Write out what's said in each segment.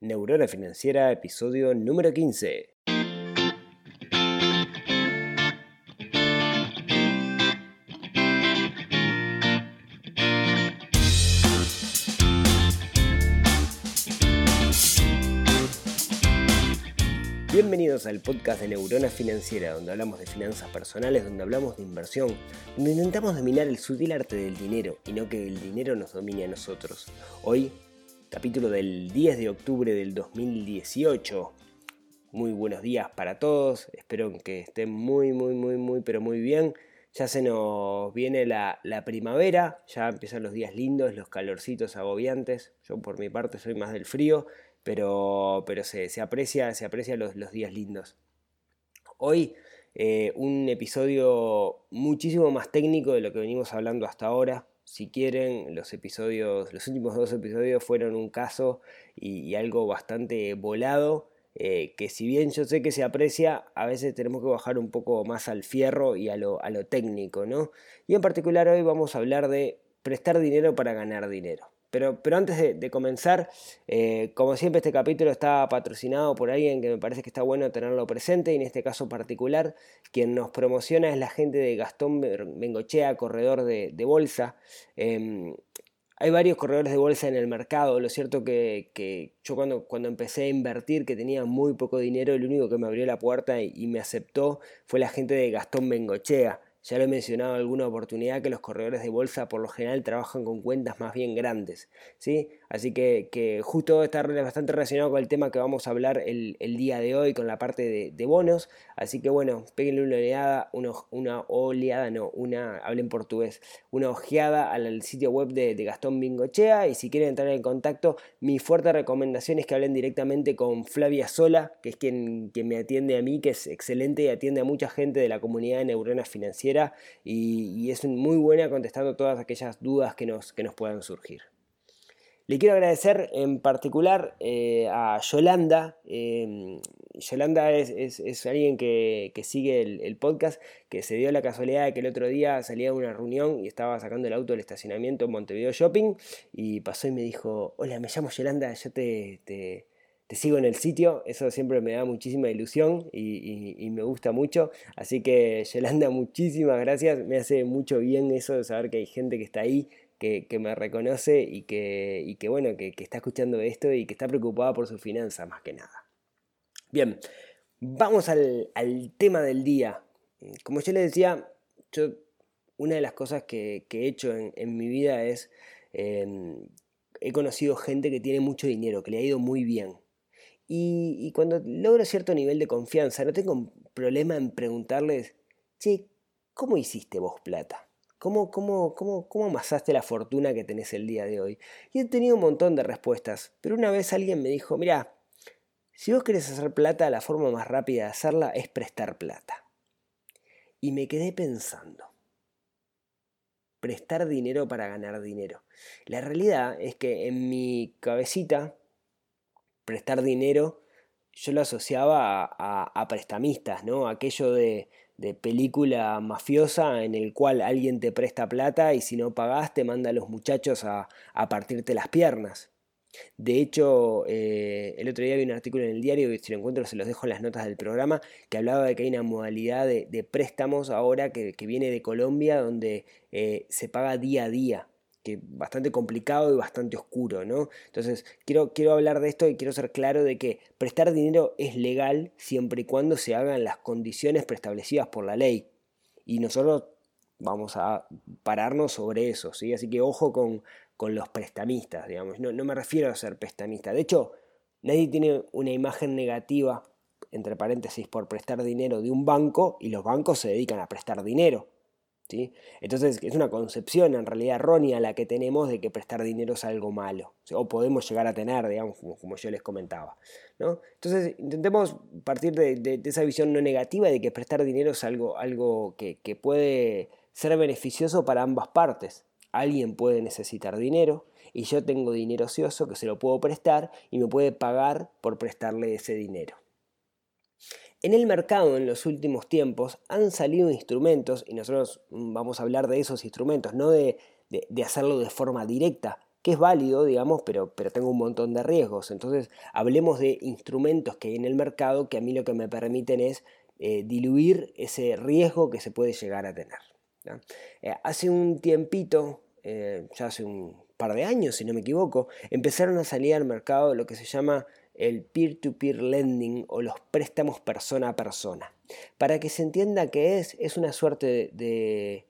Neurona Financiera, episodio número 15. Bienvenidos al podcast de Neurona Financiera, donde hablamos de finanzas personales, donde hablamos de inversión, donde intentamos dominar el sutil arte del dinero y no que el dinero nos domine a nosotros. Hoy capítulo del 10 de octubre del 2018. Muy buenos días para todos, espero que estén muy, muy, muy, muy, pero muy bien. Ya se nos viene la, primavera, ya empiezan los días lindos, los calorcitos agobiantes. Yo por mi parte soy más del frío, pero, pero se, aprecia, se aprecia los, días lindos. Hoy eh, un episodio muchísimo más técnico de lo que venimos hablando hasta ahora. Si quieren, los episodios, los últimos dos episodios fueron un caso y, algo bastante volado. Eh, que si bien yo sé que se aprecia, a veces tenemos que bajar un poco más al fierro y a lo, a lo técnico, ¿no? Y en particular hoy vamos a hablar de prestar dinero para ganar dinero. Pero, antes de, comenzar, eh, como siempre este capítulo está patrocinado por alguien que me parece que está bueno tenerlo presente, y en este caso particular, quien nos promociona es la gente de Gastón Bengochea, corredor de, bolsa. Em, hay varios corredores de bolsa en el mercado, lo cierto que, que yo cuando, cuando, empecé a invertir, que tenía muy poco dinero, el único que me abrió la puerta y, y me aceptó fue la gente de Gastón Bengochea. Ya lo he mencionado en alguna oportunidad que los corredores de bolsa por lo general trabajan con cuentas más bien grandes. ¿sí? Así que, justo está bastante relacionado con el tema que vamos a hablar el, día de hoy, con la parte de, bonos. Así que bueno, péguenle una oleada, una, oleada, no, una, hablen portugués, una ojeada al, sitio web de, Gastón Bingochea. Y si quieren entrar en contacto, mi fuerte recomendación es que hablen directamente con Flavia Sola, que es quien, quien me atiende a mí, que es excelente y atiende a mucha gente de la comunidad de neuronas financiera. Y, es muy buena contestando todas aquellas dudas que nos, que nos puedan surgir. Le quiero agradecer en particular eh, a Yolanda. Em, Yolanda es, alguien que, sigue el, podcast, que se dio la casualidad de que el otro día salía de una reunión y estaba sacando el auto del estacionamiento en Montevideo Shopping y pasó y me dijo, hola, me llamo Yolanda, yo te, te, sigo en el sitio. Eso siempre me da muchísima ilusión y me gusta mucho. Así que Yolanda, muchísimas gracias. Me hace mucho bien eso de saber que hay gente que está ahí que, me reconoce y que, bueno, que, está escuchando esto y que está preocupada por su finanza más que nada. Bien, vamos al, tema del día. Como yo les decía, yo una de las cosas que, he hecho en, mi vida es, em, he conocido gente que tiene mucho dinero, que le ha ido muy bien. Y, y, cuando logro cierto nivel de confianza, no tengo problema en preguntarles, che, ¿cómo hiciste vos plata? ¿Cómo, cómo, cómo, cómo amasaste la fortuna que tenés el día de hoy? Y he tenido un montón de respuestas, pero una vez alguien me dijo, mira, si vos querés hacer plata, la forma más rápida de hacerla es prestar plata. Y me quedé pensando, prestar dinero para ganar dinero. La realidad es que en mi cabecita, prestar dinero, yo lo asociaba a, prestamistas, ¿no? Aquello de, de película mafiosa en el cual alguien te presta plata y si no pagás te manda a los muchachos a, partirte las piernas. De hecho, eh, el otro día vi un artículo en el diario, y si lo encuentro se los dejo en las notas del programa, que hablaba de que hay una modalidad de, préstamos ahora que, viene de Colombia donde eh, se paga día a día bastante complicado y bastante oscuro, ¿no? Entonces, quiero, quiero hablar de esto y quiero ser claro de que prestar dinero es legal siempre y cuando se hagan las condiciones preestablecidas por la ley. Y nosotros vamos a pararnos sobre eso, ¿sí? Así que ojo con, con los prestamistas, digamos. No, no me refiero a ser prestamista. De hecho, nadie tiene una imagen negativa, entre paréntesis, por prestar dinero de un banco y los bancos se dedican a prestar dinero. Entonces es una concepción en realidad errónea la que tenemos de que prestar dinero es algo malo, o podemos llegar a tener, digamos, como, yo les comentaba. ¿no? Entonces intentemos partir de, esa visión no negativa de que prestar dinero es algo, algo que, que puede ser beneficioso para ambas partes. Alguien puede necesitar dinero y yo tengo dinero ocioso que se lo puedo prestar y me puede pagar por prestarle ese dinero. En el mercado en los últimos tiempos han salido instrumentos, y nosotros vamos a hablar de esos instrumentos, no de, hacerlo de forma directa, que es válido, digamos, pero, pero tengo un montón de riesgos. Entonces, hablemos de instrumentos que hay en el mercado que a mí lo que me permiten es eh, diluir ese riesgo que se puede llegar a tener. Eh, hace un tiempito, eh, ya hace un par de años, si no me equivoco, empezaron a salir al mercado lo que se llama el peer-to-peer lending o los préstamos persona a persona. Para que se entienda qué es, es una suerte de,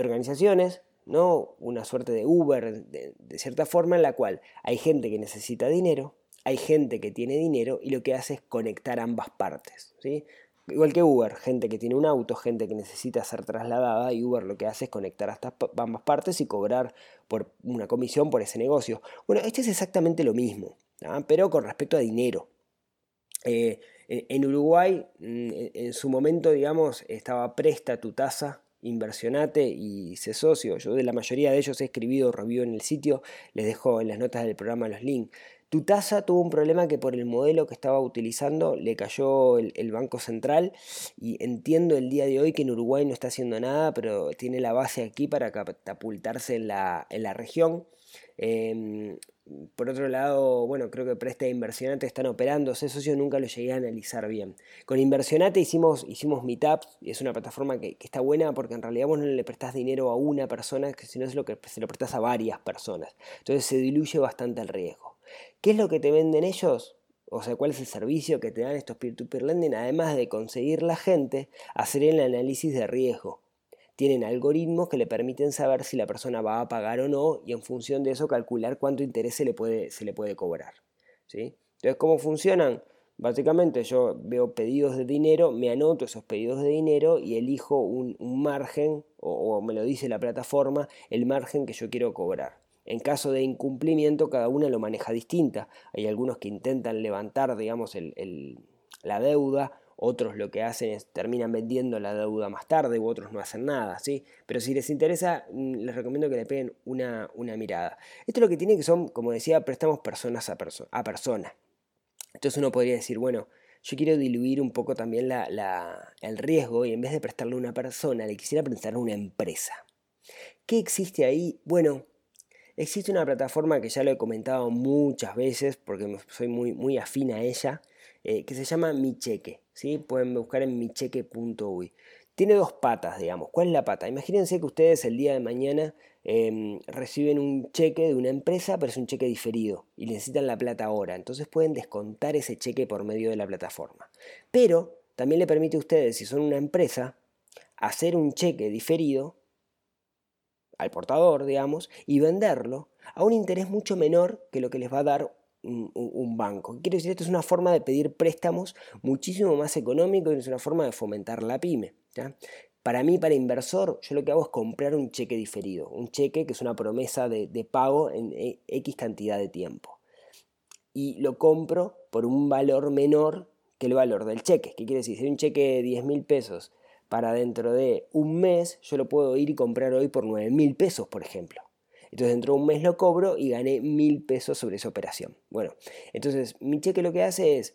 organizaciones, ¿no? una suerte de Uber de, cierta forma en la cual hay gente que necesita dinero, hay gente que tiene dinero y lo que hace es conectar ambas partes. ¿sí? Igual que Uber, gente que tiene un auto, gente que necesita ser trasladada y Uber lo que hace es conectar a estas ambas partes y cobrar por una comisión por ese negocio. Bueno, este es exactamente lo mismo, pero con respecto a dinero. Eh, en Uruguay, mm, en su momento, digamos, estaba presta tu tasa, inversionate y sé socio. Yo de la mayoría de ellos he escribido review en el sitio, les dejo en las notas del programa los links. Tu tasa tuvo un problema que por el modelo que estaba utilizando le cayó el, Banco Central y entiendo el día de hoy que en Uruguay no está haciendo nada, pero tiene la base aquí para catapultarse en la, en la región. Em, por otro lado, bueno, creo que Presta e Inversionate están operando. Ese socio nunca lo llegué a analizar bien. Con Inversionate hicimos, hicimos meetups y es una plataforma que, está buena porque en realidad vos no le prestás dinero a una persona, sino es lo que se lo prestás a varias personas. Entonces se diluye bastante el riesgo. ¿Qué es lo que te venden ellos? O sea, ¿cuál es el servicio que te dan estos peer-to-peer lending? Además de conseguir la gente, hacer el análisis de riesgo. Tienen algoritmos que le permiten saber si la persona va a pagar o no y en función de eso calcular cuánto interés se le puede, se le puede cobrar. ¿sí? Entonces, ¿cómo funcionan? Básicamente yo veo pedidos de dinero, me anoto esos pedidos de dinero y elijo un, margen, o me lo dice la plataforma, el margen que yo quiero cobrar. En caso de incumplimiento, cada una lo maneja distinta. Hay algunos que intentan levantar, digamos, la deuda, otros lo que hacen es terminan vendiendo la deuda más tarde u otros no hacen nada, ¿sí? Pero si les interesa, mm, les recomiendo que le peguen una, mirada. Esto es lo que tiene que son, como decía, préstamos personas a, a persona. Entonces uno podría decir, bueno, yo quiero diluir un poco también el riesgo y en vez de prestarle a una persona, le quisiera prestar a una empresa. ¿Qué existe ahí? Bueno, Existe una plataforma que ya lo he comentado muchas veces porque soy muy, muy afín a ella, eh, que se llama Mi Cheque. ¿sí? Pueden buscar en micheque.uy. Tiene dos patas, digamos. ¿Cuál es la pata? Imagínense que ustedes el día de mañana em, reciben un cheque de una empresa, pero es un cheque diferido y necesitan la plata ahora. Entonces pueden descontar ese cheque por medio de la plataforma. Pero también le permite a ustedes, si son una empresa, hacer un cheque diferido al portador, digamos, y venderlo a un interés mucho menor que lo que les va a dar un, banco. Quiero decir, esto es una forma de pedir préstamos muchísimo más económico y es una forma de fomentar la pyme. Para mí, para inversor, yo lo que hago es comprar un cheque diferido, un cheque que es una promesa de, de pago en e, X cantidad de tiempo. Y lo compro por un valor menor que el valor del cheque. ¿Qué quiere decir? Si hay un cheque de 10 mil pesos para dentro de un mes, yo lo puedo ir y comprar hoy por 9 mil pesos, por ejemplo. Entonces dentro de un mes lo cobro y gané mil pesos sobre esa operación. Bueno, entonces mi cheque lo que hace es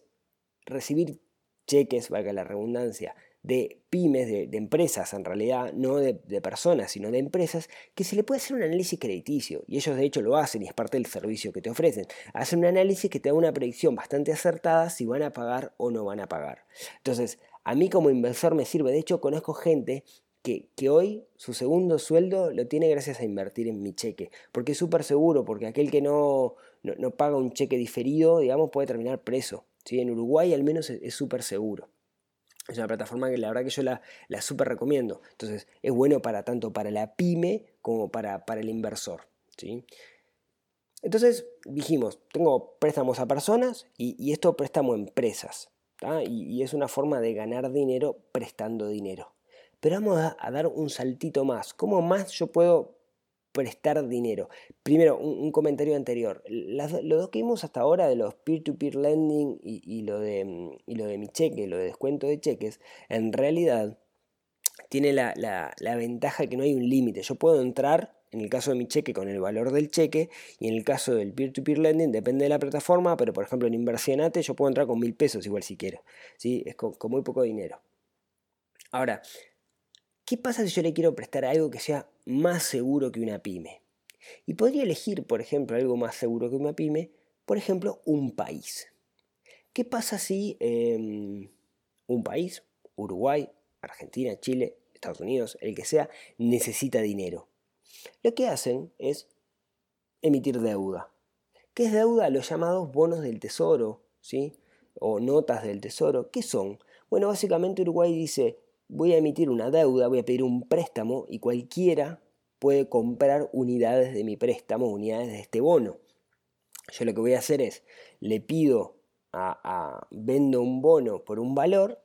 recibir cheques, valga la redundancia, de pymes, de, empresas en realidad, no de, personas, sino de empresas, que se le puede hacer un análisis crediticio. Y ellos de hecho lo hacen y es parte del servicio que te ofrecen. Hacen un análisis que te da una predicción bastante acertada si van a pagar o no van a pagar. Entonces, a mí como inversor me sirve. De hecho, conozco gente que, hoy su segundo sueldo lo tiene gracias a invertir en mi cheque. Porque es súper seguro, porque aquel que no, no, paga un cheque diferido, digamos, puede terminar preso. ¿sí? En Uruguay al menos es súper seguro. Es una plataforma que la verdad que yo la, la súper recomiendo. Entonces es bueno para tanto para la pyme como para, para el inversor. ¿sí? Entonces dijimos, tengo préstamos a personas y, y esto préstamo a empresas y, es una forma de ganar dinero prestando dinero. Pero vamos a, dar un saltito más. ¿Cómo más yo puedo prestar dinero? Primero, un, comentario anterior. lo dos que vimos hasta ahora de los peer-to-peer lending y, lo de, y lo de mi cheque, lo de descuento de cheques, en realidad tiene la, la ventaja de que no hay un límite. Yo puedo entrar en el caso de mi cheque con el valor del cheque y en el caso del peer-to-peer lending depende de la plataforma, pero por ejemplo en Inversionate yo puedo entrar con mil pesos igual si quiero, ¿sí? es con, muy poco dinero. Ahora, ¿qué pasa si yo le quiero prestar algo que sea más seguro que una pyme? Y podría elegir, por ejemplo, algo más seguro que una pyme, por ejemplo, un país. ¿Qué pasa si em, un país, Uruguay, Argentina, Chile, Estados Unidos, el que sea, necesita dinero? Lo que hacen es emitir deuda. ¿Qué es deuda? Los llamados bonos del tesoro, ¿sí? O notas del tesoro. ¿Qué son? Bueno, básicamente Uruguay dice, voy a emitir una deuda, voy a pedir un préstamo y cualquiera puede comprar unidades de mi préstamo, unidades de este bono. Yo lo que voy a hacer es, le pido a, a vendo un bono por un valor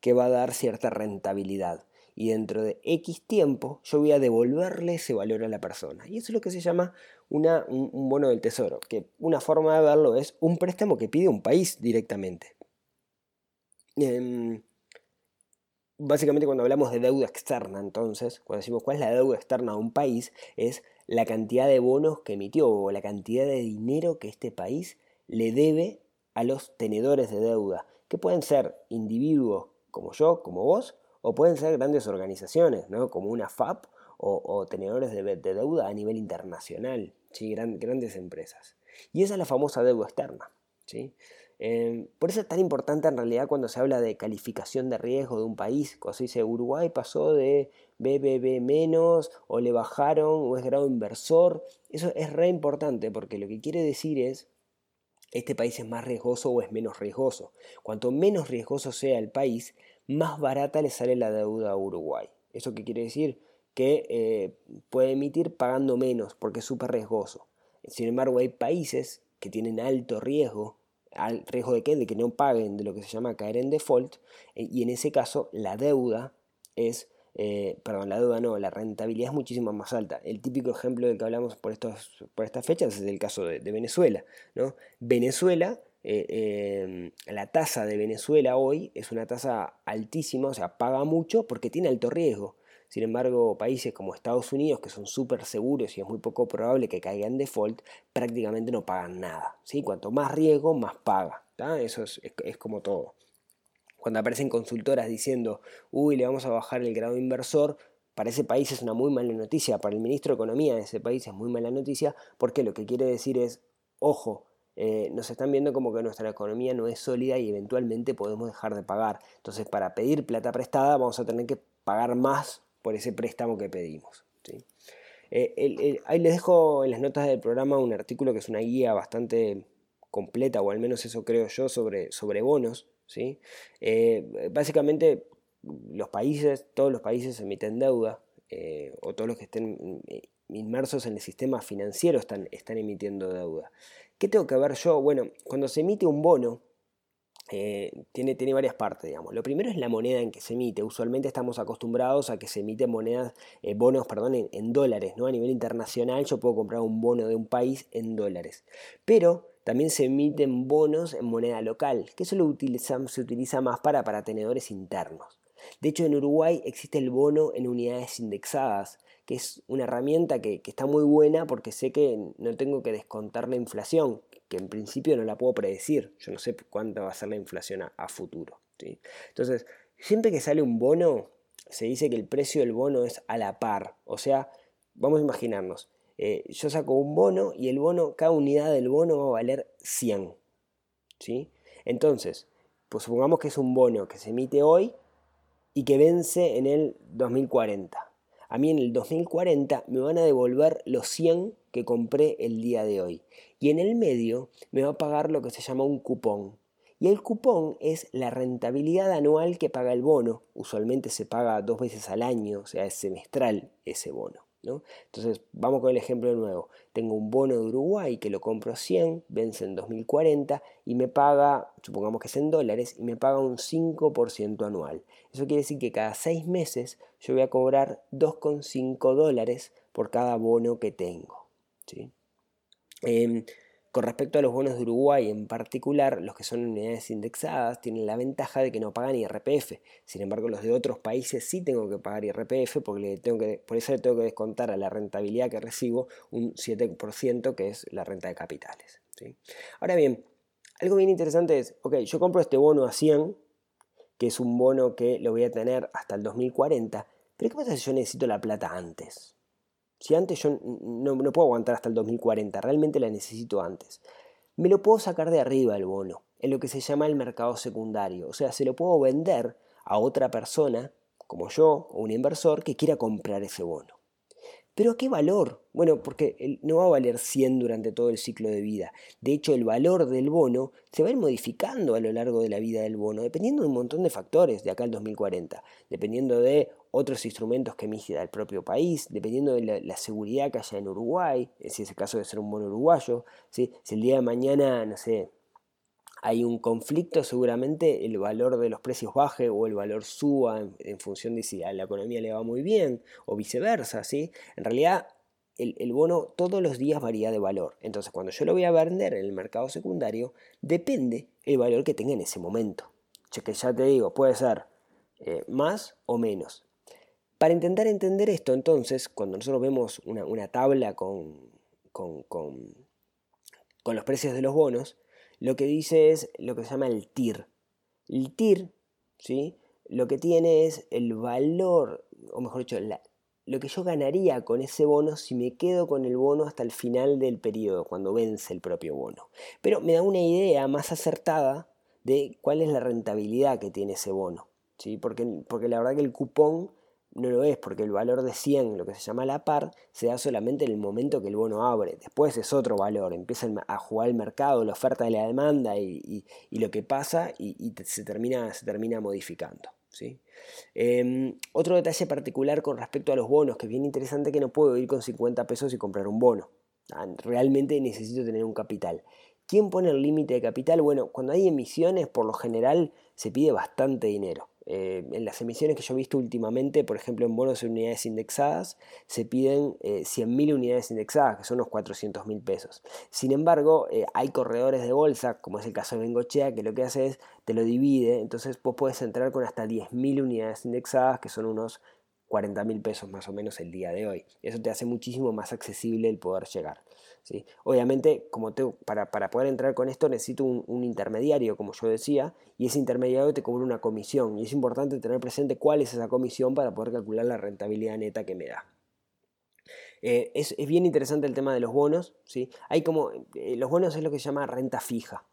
que va a dar cierta rentabilidad y dentro de X tiempo yo voy a devolverle ese valor a la persona. Y eso es lo que se llama una, un, bono del tesoro, que una forma de verlo es un préstamo que pide un país directamente. Em, básicamente cuando hablamos de deuda externa, entonces, cuando decimos cuál es la deuda externa de un país, es la cantidad de bonos que emitió o la cantidad de dinero que este país le debe a los tenedores de deuda, que pueden ser individuos como yo, como vos, o pueden ser grandes organizaciones, ¿no? como una FAP o, tenedores de, deuda a nivel internacional, ¿sí? grandes empresas. Y esa es la famosa deuda externa. ¿sí? Em, por eso es tan importante en realidad cuando se habla de calificación de riesgo de un país, cuando se dice Uruguay pasó de BBB menos o le bajaron o es grado inversor, eso es re importante porque lo que quiere decir es este país es más riesgoso o es menos riesgoso. Cuanto menos riesgoso sea el país, más barata le sale la deuda a Uruguay. ¿Eso qué quiere decir? Que eh, puede emitir pagando menos porque es súper riesgoso. Sin embargo, hay países que tienen alto riesgo, al riesgo de qué? De que no paguen, de lo que se llama caer en default, eh, y en ese caso la deuda es, eh, perdón, la deuda no, la rentabilidad es muchísimo más alta. El típico ejemplo del que hablamos por, estos, por estas fechas es el caso de, Venezuela. ¿no? Venezuela eh, la tasa de Venezuela hoy es una tasa altísima, o sea, paga mucho porque tiene alto riesgo. Sin embargo, países como Estados Unidos, que son súper seguros y es muy poco probable que caigan en default, prácticamente no pagan nada. ¿sí? Cuanto más riesgo, más paga. Eso es, como todo. Cuando aparecen consultoras diciendo, uy, le vamos a bajar el grado inversor, para ese país es una muy mala noticia, para el ministro de Economía de ese país es muy mala noticia, porque lo que quiere decir es, ojo, eh, nos están viendo como que nuestra economía no es sólida y eventualmente podemos dejar de pagar. Entonces, para pedir plata prestada vamos a tener que pagar más por ese préstamo que pedimos. Eh, ahí les dejo en las notas del programa un artículo que es una guía bastante completa, o al menos eso creo yo, sobre, sobre bonos. ¿sí? Eh, básicamente, los países, todos los países emiten deuda, o todos los que estén inmersos en el sistema financiero están emitiendo deuda. ¿Qué tengo que ver yo? Bueno, cuando se emite un bono, eh, tiene, tiene, varias partes, digamos. Lo primero es la moneda en que se emite. Usualmente estamos acostumbrados a que se emiten monedas, eh, bonos, perdón, en, dólares, ¿no? A nivel internacional yo puedo comprar un bono de un país en dólares. Pero también se emiten bonos en moneda local, que eso lo se utiliza más para, para tenedores internos. De hecho, en Uruguay existe el bono en unidades indexadas, que es una herramienta que, está muy buena porque sé que no tengo que descontar la inflación, que en principio no la puedo predecir. Yo no sé cuánto va a ser la inflación a, futuro. Entonces, siempre que sale un bono, se dice que el precio del bono es a la par. O sea, vamos a imaginarnos, eh, yo saco un bono y el bono, cada unidad del bono va a valer 100. ¿sí? Entonces, pues supongamos que es un bono que se emite hoy y que vence en el 2040 a mí en el 2040 me van a devolver los 100 que compré el día de hoy. Y en el medio me va a pagar lo que se llama un cupón. Y el cupón es la rentabilidad anual que paga el bono. Usualmente se paga dos veces al año, o sea, es semestral ese bono. Entonces, vamos con el ejemplo de nuevo. Tengo un bono de Uruguay que lo compro 100, vence en 2040 y me paga, supongamos que es en dólares, y me paga un 5% anual. Eso quiere decir que cada 6 meses yo voy a cobrar 2,5 dólares por cada bono que tengo. Em, con respecto a los bonos de Uruguay en particular, los que son unidades indexadas tienen la ventaja de que no pagan IRPF. Sin embargo, los de otros países sí tengo que pagar IRPF porque tengo que, por eso le tengo que descontar a la rentabilidad que recibo un 7% que es la renta de capitales. Ahora bien, algo bien interesante es, ok, yo compro este bono a 100, que es un bono que lo voy a tener hasta el 2040, pero ¿qué pasa si yo necesito la plata antes? Si antes yo no, no puedo aguantar hasta el 2040, realmente la necesito antes. Me lo puedo sacar de arriba el bono, en lo que se llama el mercado secundario. O sea, se lo puedo vender a otra persona, como yo, o un inversor, que quiera comprar ese bono. ¿Pero a qué valor? Bueno, porque no va a valer 100 durante todo el ciclo de vida. De hecho, el valor del bono se va a ir modificando a lo largo de la vida del bono, dependiendo de un montón de factores de acá al 2040, dependiendo de otros instrumentos que emita el propio país, dependiendo de la, seguridad que haya en Uruguay, si es el caso de ser un bono uruguayo, si el día de mañana, no sé, hay un conflicto, seguramente el valor de los precios baje o el valor suba en, función de si a la economía le va muy bien o viceversa, ¿sí? En realidad el, bono todos los días varía de valor. Entonces cuando yo lo voy a vender en el mercado secundario, depende el valor que tenga en ese momento. que ya te digo, puede ser eh, más o menos. Para intentar entender esto, entonces, cuando nosotros vemos una, tabla con, con, con los precios de los bonos, lo que dice es lo que se llama el TIR. El TIR, ¿sí? Lo que tiene es el valor, o mejor dicho, lo que yo ganaría con ese bono si me quedo con el bono hasta el final del periodo, cuando vence el propio bono. Pero me da una idea más acertada de cuál es la rentabilidad que tiene ese bono. ¿sí? Porque, porque la verdad que el cupón no lo es porque el valor de 100, lo que se llama la par, se da solamente en el momento que el bono abre. Después es otro valor, empieza a jugar el mercado, la oferta y la demanda y, lo que pasa y, se, termina, se termina modificando. ¿sí? Em, otro detalle particular con respecto a los bonos, que es bien interesante que no puedo ir con 50 pesos y comprar un bono. Ah, realmente necesito tener un capital. ¿Quién pone el límite de capital? Bueno, cuando hay emisiones, por lo general se pide bastante dinero. Eh, en las emisiones que yo he visto últimamente, por ejemplo en bonos de unidades indexadas, se piden 100.000 eh, unidades indexadas, que son unos 400.000 pesos. Sin embargo, eh, hay corredores de bolsa, como es el caso de Bengochea, que lo que hace es te lo divide, entonces vos puedes entrar con hasta 10.000 unidades indexadas, que son unos 40 mil pesos más o menos el día de hoy. Eso te hace muchísimo más accesible el poder llegar. ¿Sí? Obviamente, como para, poder entrar con esto necesito un, intermediario, como yo decía, y ese intermediario te cobra una comisión. Y es importante tener presente cuál es esa comisión para poder calcular la rentabilidad neta que me da. Eh, es, bien interesante el tema de los bonos. ¿sí? Hay como, eh, los bonos es lo que se llama renta fija.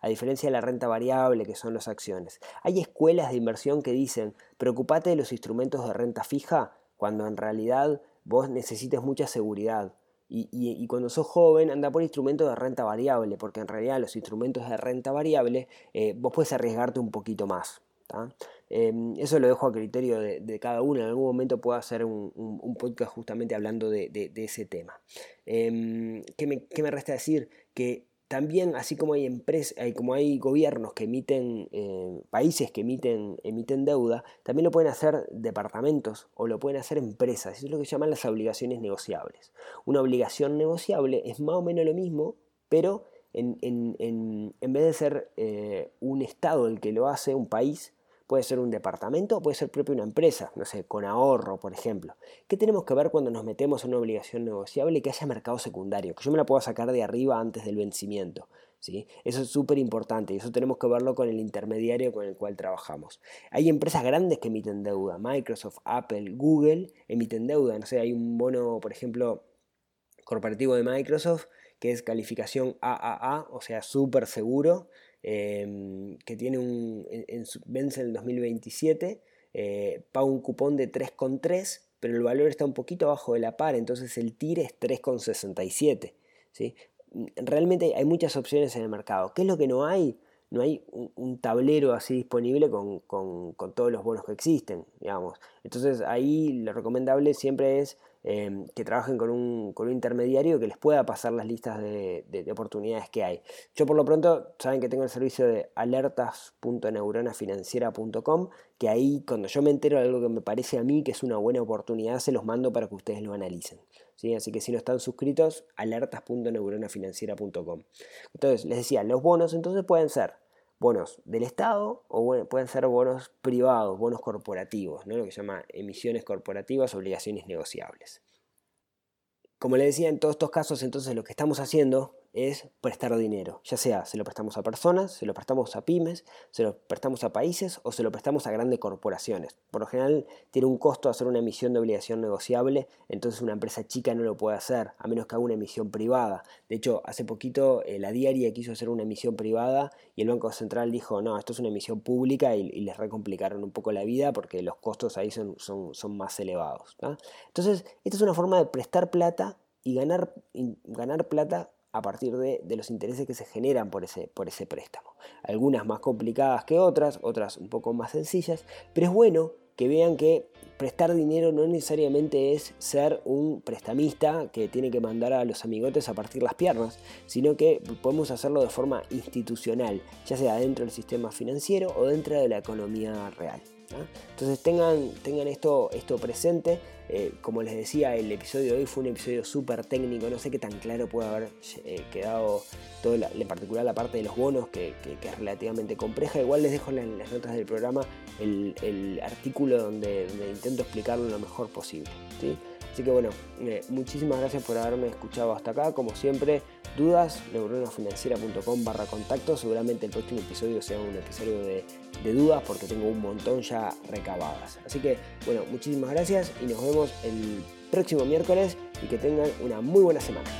A diferencia de la renta variable que son las acciones. Hay escuelas de inversión que dicen, preocupate de los instrumentos de renta fija cuando en realidad vos necesites mucha seguridad. Y, cuando sos joven anda por instrumentos de renta variable, porque en realidad los instrumentos de renta variable eh, vos puedes arriesgarte un poquito más. Em, eso lo dejo a criterio de, cada uno. En algún momento puedo hacer un, podcast justamente hablando de, ese tema. Em, ¿qué, me, ¿Qué me resta decir? Que también, así como hay empresas, como hay gobiernos que emiten, eh, países que emiten, emiten deuda, también lo pueden hacer departamentos o lo pueden hacer empresas. Eso es lo que llaman las obligaciones negociables. Una obligación negociable es más o menos lo mismo, pero en, vez de ser eh, un Estado el que lo hace, un país, Puede ser un departamento o puede ser propia una empresa, no sé, con ahorro, por ejemplo. ¿Qué tenemos que ver cuando nos metemos en una obligación negociable que haya mercado secundario? Que yo me la pueda sacar de arriba antes del vencimiento. ¿sí? Eso es súper importante y eso tenemos que verlo con el intermediario con el cual trabajamos. Hay empresas grandes que emiten deuda. Microsoft, Apple, Google emiten deuda. No sé, hay un bono, por ejemplo, corporativo de Microsoft que es calificación AAA, o sea, súper seguro Em, que tiene un, en, vence en el 2027, eh, paga un cupón de 3,3, pero el valor está un poquito abajo de la par, entonces el TIR es 3,67. ¿sí? Realmente hay muchas opciones en el mercado. ¿Qué es lo que no hay? No hay un, tablero así disponible con, con, con, todos los bonos que existen, digamos. Entonces ahí lo recomendable siempre es Em, que trabajen con un, intermediario que les pueda pasar las listas de, oportunidades que hay. Yo por lo pronto saben que tengo el servicio de alertas.neuronafinanciera.com, que ahí cuando yo me entero de algo que me parece a mí que es una buena oportunidad, se los mando para que ustedes lo analicen. ¿sí? Así que si no están suscritos, alertas.neuronafinanciera.com. Entonces, les decía, los bonos entonces pueden ser bonos del Estado o pueden ser bonos privados, bonos corporativos, ¿no? lo que se llama emisiones corporativas, obligaciones negociables. Como le decía, en todos estos casos, entonces lo que estamos haciendo es prestar dinero, ya sea se lo prestamos a personas, se lo prestamos a pymes, se lo prestamos a países o se lo prestamos a grandes corporaciones. Por lo general tiene un costo hacer una emisión de obligación negociable, entonces una empresa chica no lo puede hacer, a menos que haga una emisión privada. De hecho, hace poquito eh, la diaria quiso hacer una emisión privada y el Banco Central dijo, no, esto es una emisión pública y, les recomplicaron un poco la vida porque los costos ahí son, son, son más elevados. Entonces, esta es una forma de prestar plata y ganar, ganar plata a partir de, los intereses que se generan por ese, por ese préstamo. Algunas más complicadas que otras, otras un poco más sencillas, pero es bueno que vean que prestar dinero no necesariamente es ser un prestamista que tiene que mandar a los amigotes a partir las piernas, sino que podemos hacerlo de forma institucional, ya sea dentro del sistema financiero o dentro de la economía real. Entonces tengan, tengan esto, esto presente. Eh, como les decía, el episodio de hoy fue un episodio súper técnico. No sé qué tan claro puede haber eh, quedado, todo en particular la parte de los bonos, que, es relativamente compleja. Igual les dejo en las notas del programa el, artículo donde, intento explicarlo lo mejor posible. Así que bueno, eh, muchísimas gracias por haberme escuchado hasta acá. Como siempre, dudas, neuronafinanciera.com barra contacto. Seguramente el próximo episodio sea un episodio de, de, dudas porque tengo un montón ya recabadas. Así que bueno, muchísimas gracias y nos vemos el próximo miércoles y que tengan una muy buena semana.